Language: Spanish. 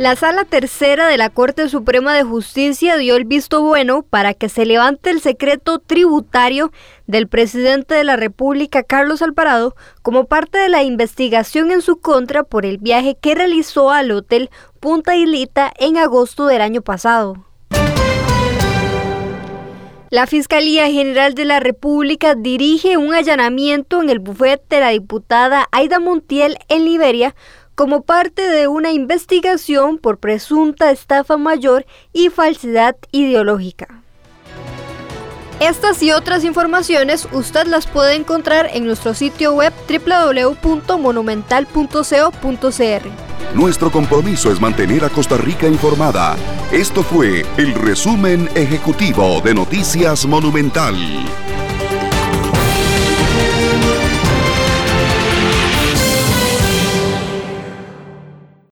La Sala Tercera de la Corte Suprema de Justicia dio el visto bueno para que se levante el secreto tributario del presidente de la República, Carlos Alvarado, como parte de la investigación en su contra por el viaje que realizó al Hotel Punta Islita en agosto del año pasado. La Fiscalía General de la República dirige un allanamiento en el bufete de la diputada Aida Montiel en Liberia como parte de una investigación por presunta estafa mayor y falsedad ideológica. Estas y otras informaciones usted las puede encontrar en nuestro sitio web www.monumental.co.cr. Nuestro compromiso es mantener a Costa Rica informada. Esto fue el resumen ejecutivo de Noticias Monumental.